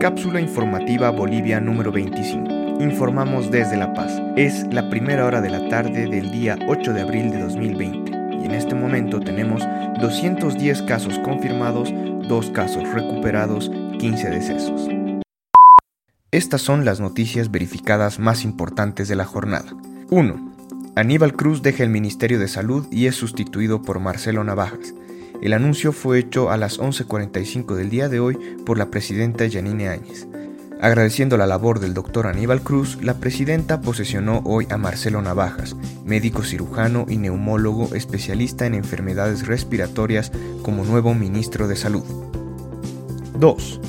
Cápsula informativa Bolivia número 25. Informamos desde La Paz. Es la primera hora de la tarde del día 8 de abril de 2020 y en este momento tenemos 210 casos confirmados, 2 casos recuperados, 15 decesos. Estas son las noticias verificadas más importantes de la jornada. 1. Aníbal Cruz deja el Ministerio de Salud y es sustituido por Marcelo Navajas. El anuncio fue hecho a las 11.45 del día de hoy por la presidenta Yanine Áñez. Agradeciendo la labor del doctor Aníbal Cruz, la presidenta posesionó hoy a Marcelo Navajas, médico cirujano y neumólogo especialista en enfermedades respiratorias, como nuevo ministro de Salud. 2.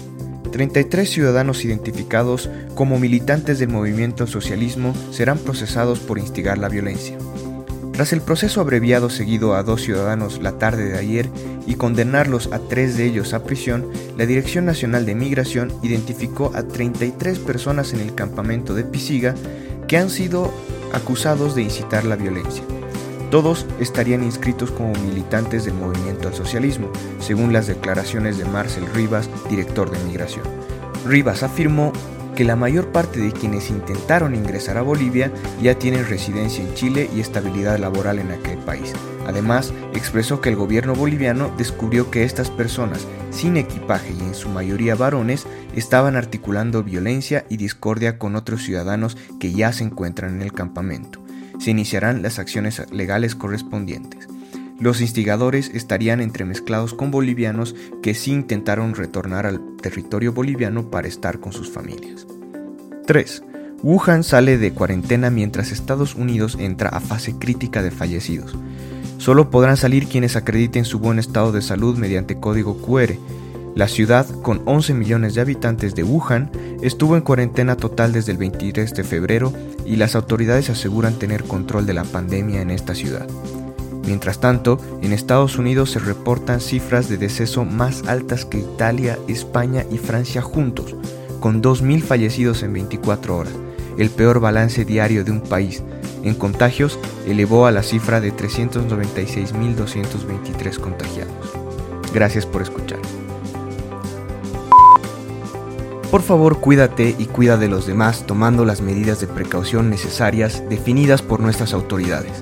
33 ciudadanos identificados como militantes del movimiento socialismo serán procesados por instigar la violencia. Tras el proceso abreviado seguido a dos ciudadanos la tarde de ayer y condenarlos a tres de ellos a prisión, la Dirección Nacional de Migración identificó a 33 personas en el campamento de Pisiga que han sido acusados de incitar la violencia. Todos estarían inscritos como militantes del movimiento al socialismo, según las declaraciones de Marcel Rivas, director de Migración. Rivas afirmó que la mayor parte de quienes intentaron ingresar a Bolivia ya tienen residencia en Chile y estabilidad laboral en aquel país. Además, expresó que el gobierno boliviano descubrió que estas personas, sin equipaje y en su mayoría varones, estaban articulando violencia y discordia con otros ciudadanos que ya se encuentran en el campamento. Se iniciarán las acciones legales correspondientes. Los instigadores estarían entremezclados con bolivianos que sí intentaron retornar al territorio boliviano para estar con sus familias. 3. Wuhan sale de cuarentena mientras Estados Unidos entra a fase crítica de fallecidos. Solo podrán salir quienes acrediten su buen estado de salud mediante código QR. La ciudad, con 11 millones de habitantes de Wuhan, estuvo en cuarentena total desde el 23 de febrero y las autoridades aseguran tener control de la pandemia en esta ciudad. Mientras tanto, en Estados Unidos se reportan cifras de deceso más altas que Italia, España y Francia juntos, con 2.000 fallecidos en 24 horas, el peor balance diario de un país. En contagios, elevó a la cifra de 396.223 contagiados. Gracias por escuchar. Por favor, cuídate y cuida de los demás tomando las medidas de precaución necesarias definidas por nuestras autoridades.